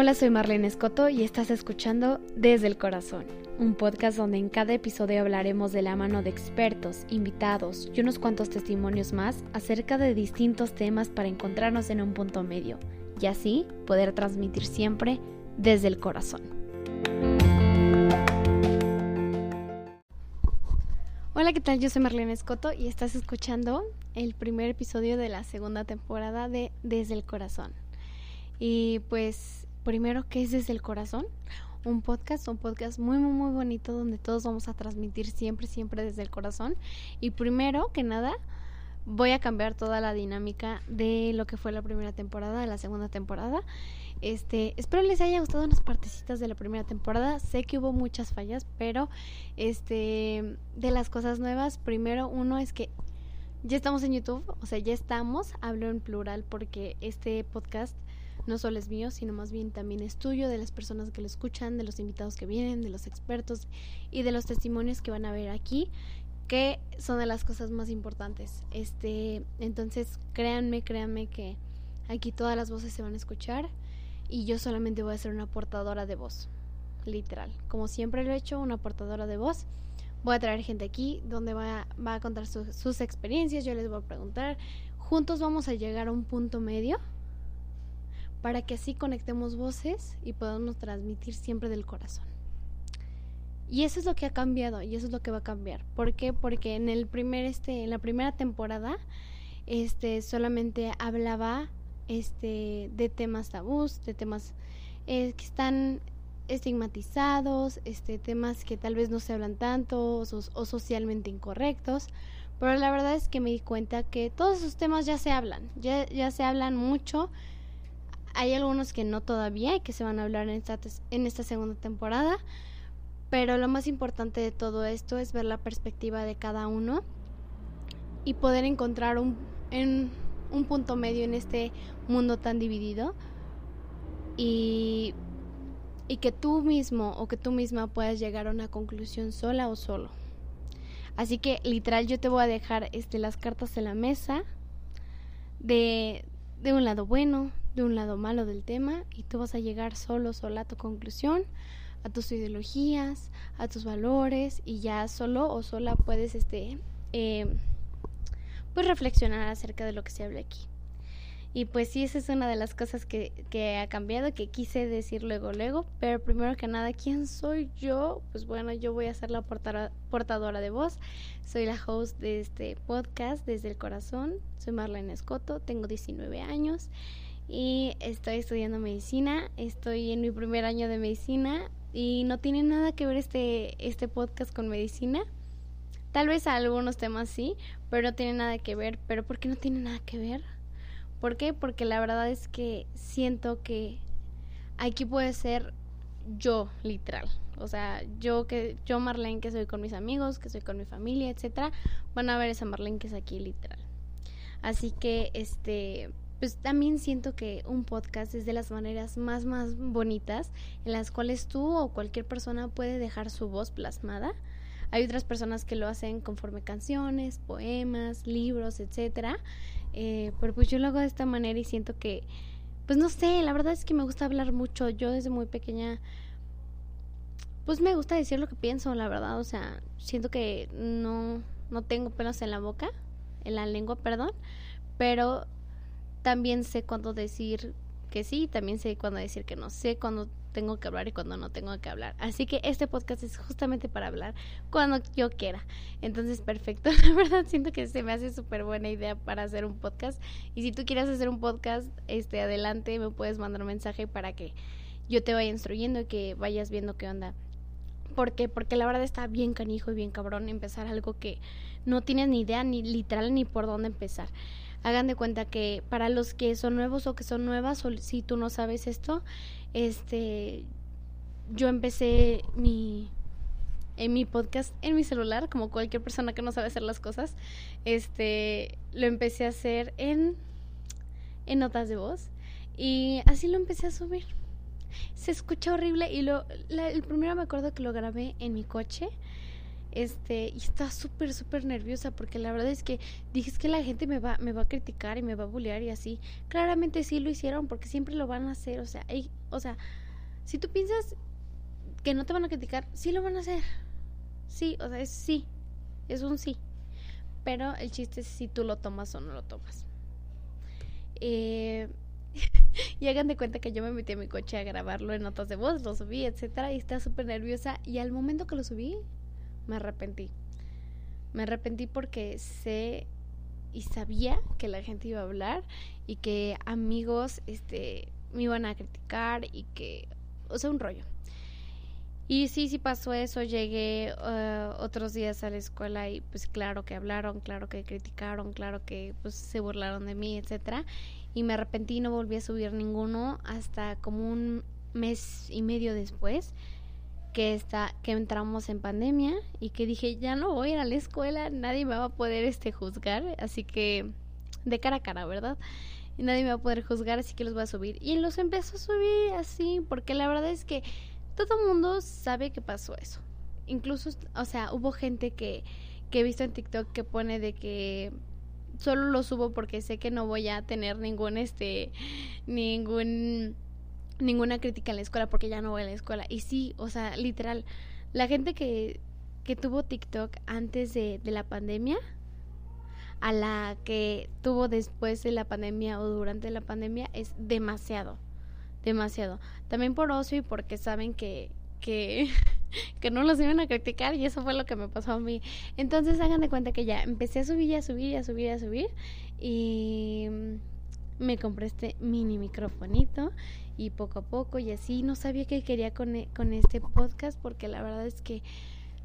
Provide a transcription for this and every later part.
Hola, soy Marlene Escoto y estás escuchando Desde el Corazón, un podcast donde en cada episodio hablaremos de la mano de expertos, invitados y unos cuantos testimonios más acerca de distintos temas para encontrarnos en un punto medio y así poder transmitir siempre desde el corazón. Hola, ¿qué tal? Yo soy Marlene Escoto y estás escuchando el primer episodio de la segunda temporada de Desde el Corazón. Y pues primero, ¿qué es desde el corazón? Un podcast, un podcast muy, muy, muy bonito donde todos vamos a transmitir siempre, siempre desde el corazón. Y primero que nada, voy a cambiar toda la dinámica de lo que fue la primera temporada, de la segunda temporada. Este, espero les haya gustado unas partecitas de la primera temporada. Sé que hubo muchas fallas, pero este, de las cosas nuevas, primero uno es que ya estamos en YouTube, o sea, ya estamos, hablo en plural porque este podcast no solo es mío, sino más bien también es tuyo, de las personas que lo escuchan, de los invitados que vienen, de los expertos y de los testimonios que van a ver aquí, que son de las cosas más importantes. Este, entonces, créanme, créanme que aquí todas las voces se van a escuchar y yo solamente voy a ser una portadora de voz, literal. Como siempre lo he hecho, una portadora de voz. Voy a traer gente aquí donde va, va a contar sus experiencias, yo les voy a preguntar. Juntos vamos a llegar a un punto medio para que así conectemos voces y podamos transmitir siempre del corazón. Y eso es lo que ha cambiado y eso es lo que va a cambiar. ¿Por qué? Porque en el primer este en la primera temporada este solamente hablaba este de temas tabús, de temas eh, que están estigmatizados, este temas que tal vez no se hablan tanto o, o socialmente incorrectos, pero la verdad es que me di cuenta que todos esos temas ya se hablan, ya, ya se hablan mucho hay algunos que no todavía y que se van a hablar en esta, en esta segunda temporada. Pero lo más importante de todo esto es ver la perspectiva de cada uno y poder encontrar un, en, un punto medio en este mundo tan dividido y, y que tú mismo o que tú misma puedas llegar a una conclusión sola o solo. Así que literal yo te voy a dejar este, las cartas en la mesa de, de un lado bueno, de un lado malo del tema y tú vas a llegar solo, sola a tu conclusión, a tus ideologías, a tus valores y ya solo o sola puedes este eh, pues reflexionar acerca de lo que se habla aquí. Y pues sí, esa es una de las cosas que, que, ha cambiado, que quise decir luego, luego. Pero primero que nada, ¿quién soy yo? Pues bueno, yo voy a ser la portadora de voz. Soy la host de este podcast desde el corazón. Soy Marlene Escoto, tengo 19 años y estoy estudiando medicina. Estoy en mi primer año de medicina y no tiene nada que ver este, este podcast con medicina. Tal vez algunos temas sí, pero no tiene nada que ver. ¿Pero por qué no tiene nada que ver? ¿Por qué? Porque la verdad es que siento que aquí puede ser yo, literal. O sea, yo que yo Marlene que soy con mis amigos, que soy con mi familia, etcétera, van a ver esa Marlene que es aquí literal. Así que este pues también siento que un podcast es de las maneras más más bonitas en las cuales tú o cualquier persona puede dejar su voz plasmada. Hay otras personas que lo hacen conforme canciones, poemas, libros, etcétera. Eh, pero pues yo lo hago de esta manera y siento que, pues no sé, la verdad es que me gusta hablar mucho. Yo desde muy pequeña, pues me gusta decir lo que pienso, la verdad. O sea, siento que no, no tengo pelos en la boca, en la lengua, perdón. Pero también sé cuándo decir que sí, también sé cuándo decir que no, sé cuándo tengo que hablar y cuándo no tengo que hablar. Así que este podcast es justamente para hablar cuando yo quiera. Entonces, perfecto. La verdad siento que se me hace súper buena idea para hacer un podcast. Y si tú quieres hacer un podcast, este adelante me puedes mandar un mensaje para que yo te vaya instruyendo y que vayas viendo qué onda. ¿Por qué? Porque la verdad está bien canijo y bien cabrón empezar algo que no tienes ni idea ni literal ni por dónde empezar hagan de cuenta que para los que son nuevos o que son nuevas o si tú no sabes esto, este yo empecé mi en mi podcast en mi celular, como cualquier persona que no sabe hacer las cosas, este lo empecé a hacer en en notas de voz y así lo empecé a subir. Se escucha horrible y lo el primero me acuerdo que lo grabé en mi coche Este, y estaba súper, súper nerviosa porque la verdad es que dije es que la gente me va, me va a criticar y me va a bullear y así. Claramente sí lo hicieron porque siempre lo van a hacer. O sea, o sea, si tú piensas que no te van a criticar, sí lo van a hacer. Sí, o sea, es sí. Es un sí. Pero el chiste es si tú lo tomas o no lo tomas. Eh, y hagan de cuenta que yo me metí a mi coche a grabarlo en notas de voz, lo subí, etcétera, y estaba súper nerviosa. Y al momento que lo subí, me arrepentí. Me arrepentí porque sé y sabía que la gente iba a hablar y que amigos este me iban a criticar y que o sea un rollo. Y sí sí pasó eso llegué uh, otros días a la escuela y pues claro que hablaron claro que criticaron claro que pues se burlaron de mí etcétera. Y me arrepentí no volví a subir ninguno hasta como un mes y medio después que está que entramos en pandemia y que dije ya no voy a ir a la escuela nadie me va a poder este juzgar así que de cara a cara verdad y nadie me va a poder juzgar así que los voy a subir. Y los empezó a subir así porque la verdad es que todo mundo sabe que pasó eso. Incluso o sea hubo gente que que he visto en TikTok que pone de que solo lo subo porque sé que no voy a tener ningún este ningún ninguna crítica en la escuela porque ya no voy a la escuela. Y sí, o sea, literal, la gente que, que tuvo TikTok antes de, de la pandemia a la que tuvo después de la pandemia o durante la pandemia es demasiado, demasiado. También por ocio y porque saben que, que, que no los iban a criticar y eso fue lo que me pasó a mí. Entonces hagan de cuenta que ya empecé a subir, a subir, a subir, a subir y me compré este mini microfonito y poco a poco y así no sabía qué quería con, e, con este podcast porque la verdad es que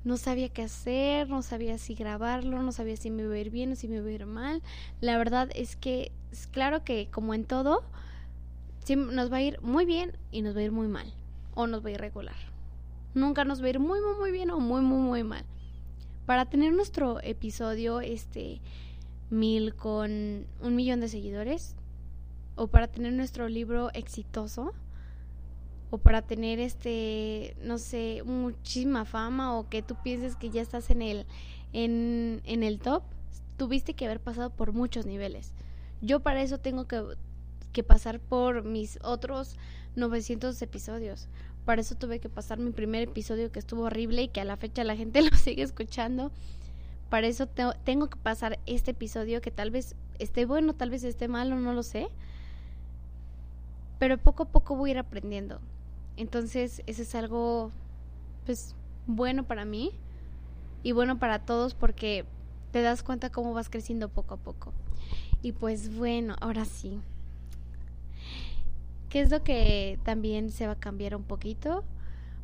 no sabía qué hacer, no sabía si grabarlo, no sabía si me iba a ir bien o si me iba a ir mal. La verdad es que es claro que como en todo, nos va a ir muy bien y nos va a ir muy mal o nos va a ir regular. Nunca nos va a ir muy muy muy bien o muy muy muy mal. Para tener nuestro episodio este mil con un millón de seguidores, o para tener nuestro libro exitoso o para tener este no sé muchísima fama o que tú pienses que ya estás en el en, en el top tuviste que haber pasado por muchos niveles. Yo para eso tengo que, que pasar por mis otros 900 episodios. Para eso tuve que pasar mi primer episodio que estuvo horrible y que a la fecha la gente lo sigue escuchando. Para eso tengo que pasar este episodio que tal vez esté bueno tal vez esté malo no lo sé pero poco a poco voy a ir aprendiendo. Entonces, eso es algo, pues, bueno para mí y bueno para todos porque te das cuenta cómo vas creciendo poco a poco. Y pues bueno, ahora sí. ¿Qué es lo que también se va a cambiar un poquito?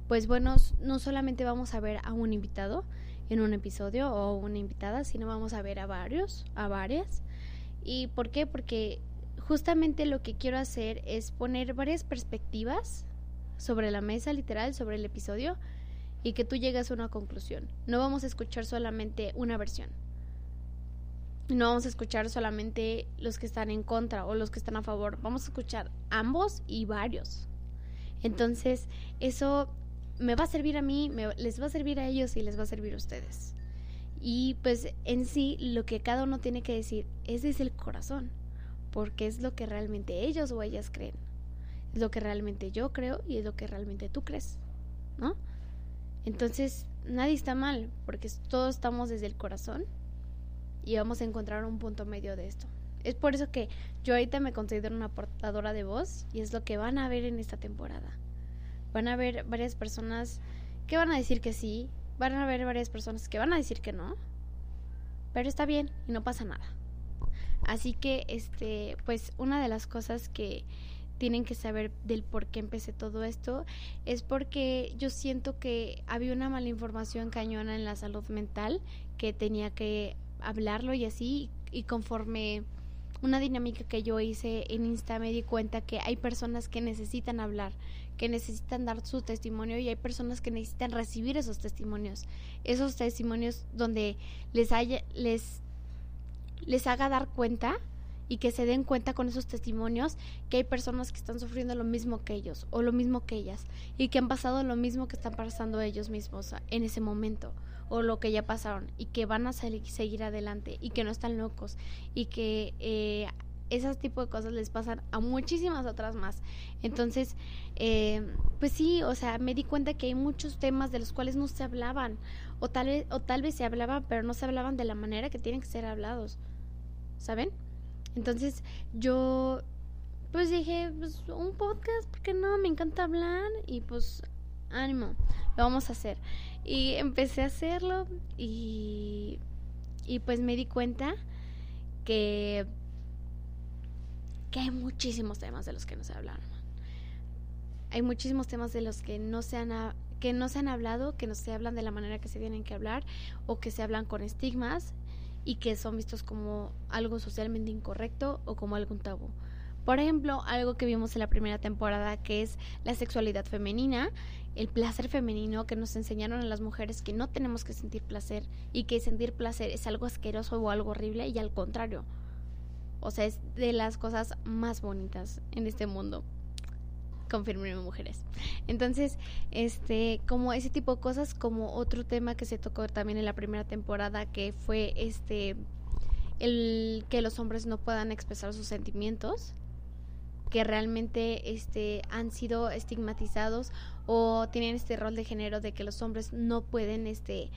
Pues bueno, no solamente vamos a ver a un invitado en un episodio o una invitada, sino vamos a ver a varios, a varias. ¿Y por qué? Porque justamente lo que quiero hacer es poner varias perspectivas sobre la mesa literal, sobre el episodio, y que tú llegues a una conclusión. No vamos a escuchar solamente una versión. No vamos a escuchar solamente los que están en contra o los que están a favor. Vamos a escuchar ambos y varios. Entonces, eso me va a servir a mí, les va a servir a ellos y les va a servir a ustedes. Y pues en sí, lo que cada uno tiene que decir es desde el corazón porque es lo que realmente ellos o ellas creen. Es lo que realmente yo creo y es lo que realmente tú crees, ¿no? Entonces, nadie está mal, porque todos estamos desde el corazón y vamos a encontrar un punto medio de esto. Es por eso que yo ahorita me considero una portadora de voz y es lo que van a ver en esta temporada. Van a ver varias personas que van a decir que sí, van a ver varias personas que van a decir que no, pero está bien y no pasa nada. Así que, este, pues una de las cosas que tienen que saber del por qué empecé todo esto es porque yo siento que había una mala información cañona en la salud mental que tenía que hablarlo y así y conforme una dinámica que yo hice en Insta me di cuenta que hay personas que necesitan hablar, que necesitan dar su testimonio y hay personas que necesitan recibir esos testimonios, esos testimonios donde les haya les les haga dar cuenta y que se den cuenta con esos testimonios que hay personas que están sufriendo lo mismo que ellos o lo mismo que ellas y que han pasado lo mismo que están pasando ellos mismos en ese momento o lo que ya pasaron y que van a seguir adelante y que no están locos y que eh, esos tipo de cosas les pasan a muchísimas otras más. Entonces, eh, pues sí, o sea, me di cuenta que hay muchos temas de los cuales no se hablaban, o tal, vez, o tal vez se hablaban, pero no se hablaban de la manera que tienen que ser hablados, ¿saben? Entonces, yo, pues dije, pues un podcast, porque no? Me encanta hablar y pues ánimo, lo vamos a hacer. Y empecé a hacerlo y, y pues me di cuenta que que hay muchísimos temas de los que no se hablan. Hay muchísimos temas de los que no se han que no se han hablado, que no se hablan de la manera que se tienen que hablar o que se hablan con estigmas y que son vistos como algo socialmente incorrecto o como algún tabú. Por ejemplo, algo que vimos en la primera temporada que es la sexualidad femenina, el placer femenino que nos enseñaron a las mujeres que no tenemos que sentir placer y que sentir placer es algo asqueroso o algo horrible y al contrario, o sea, es de las cosas más bonitas en este mundo. Confirmen mujeres. Entonces, este, como ese tipo de cosas, como otro tema que se tocó también en la primera temporada, que fue este el que los hombres no puedan expresar sus sentimientos que realmente este han sido estigmatizados o tienen este rol de género de que los hombres no pueden este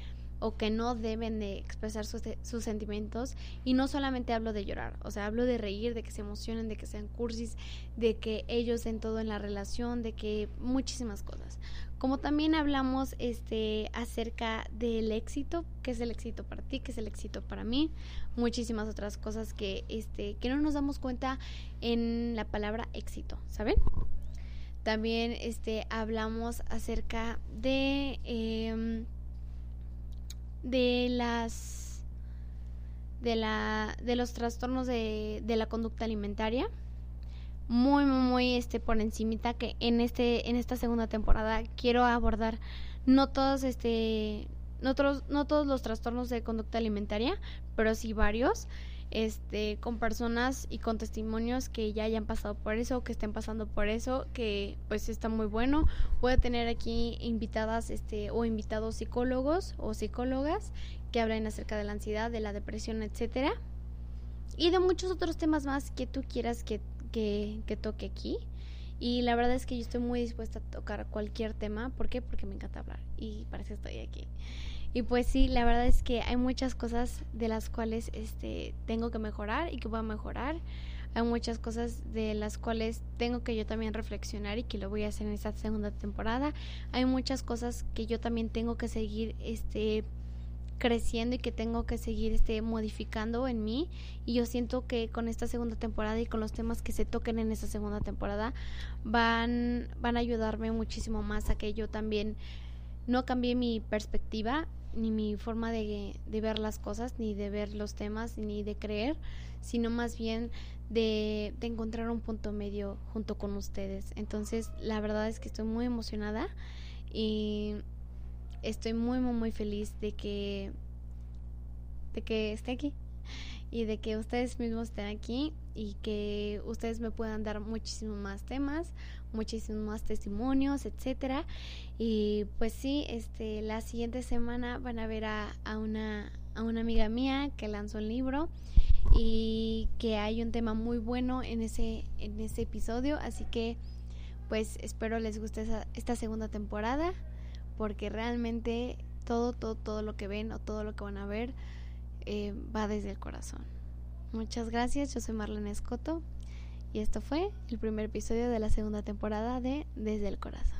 o que no deben de expresar sus, sus, sentimientos y no solamente hablo de llorar, o sea, hablo de reír, de que se emocionen, de que sean cursis, de que ellos den todo en la relación, de que muchísimas cosas. Como también hablamos este acerca del éxito, qué es el éxito para ti, qué es el éxito para mí, muchísimas otras cosas que este que no nos damos cuenta en la palabra éxito, ¿saben? También este hablamos acerca de eh, de las de la de los trastornos de, de la conducta alimentaria muy muy muy este por encimita que en este en esta segunda temporada quiero abordar no todos este no todos, no todos los trastornos de conducta alimentaria pero sí varios este, con personas y con testimonios que ya hayan pasado por eso, que estén pasando por eso, que pues está muy bueno. Voy a tener aquí invitadas este, o invitados psicólogos o psicólogas que hablen acerca de la ansiedad, de la depresión, etcétera. Y de muchos otros temas más que tú quieras que, que, que toque aquí. Y la verdad es que yo estoy muy dispuesta a tocar cualquier tema. ¿Por qué? Porque me encanta hablar y para eso estoy aquí. Y pues sí, la verdad es que hay muchas cosas de las cuales este tengo que mejorar y que voy a mejorar. Hay muchas cosas de las cuales tengo que yo también reflexionar y que lo voy a hacer en esta segunda temporada. Hay muchas cosas que yo también tengo que seguir este creciendo y que tengo que seguir este modificando en mí y yo siento que con esta segunda temporada y con los temas que se toquen en esta segunda temporada van van a ayudarme muchísimo más a que yo también no cambie mi perspectiva ni mi forma de, de, ver las cosas, ni de ver los temas, ni de creer, sino más bien de, de, encontrar un punto medio junto con ustedes. Entonces, la verdad es que estoy muy emocionada y estoy muy, muy, muy feliz de que, de que esté aquí y de que ustedes mismos estén aquí y que ustedes me puedan dar muchísimos más temas, muchísimos más testimonios, etcétera. Y pues sí, este la siguiente semana van a ver a, a una a una amiga mía que lanzó un libro y que hay un tema muy bueno en ese en ese episodio, así que pues espero les guste esta segunda temporada porque realmente todo todo todo lo que ven o todo lo que van a ver eh, va desde el corazón. Muchas gracias, yo soy Marlene Escoto y esto fue el primer episodio de la segunda temporada de Desde el Corazón.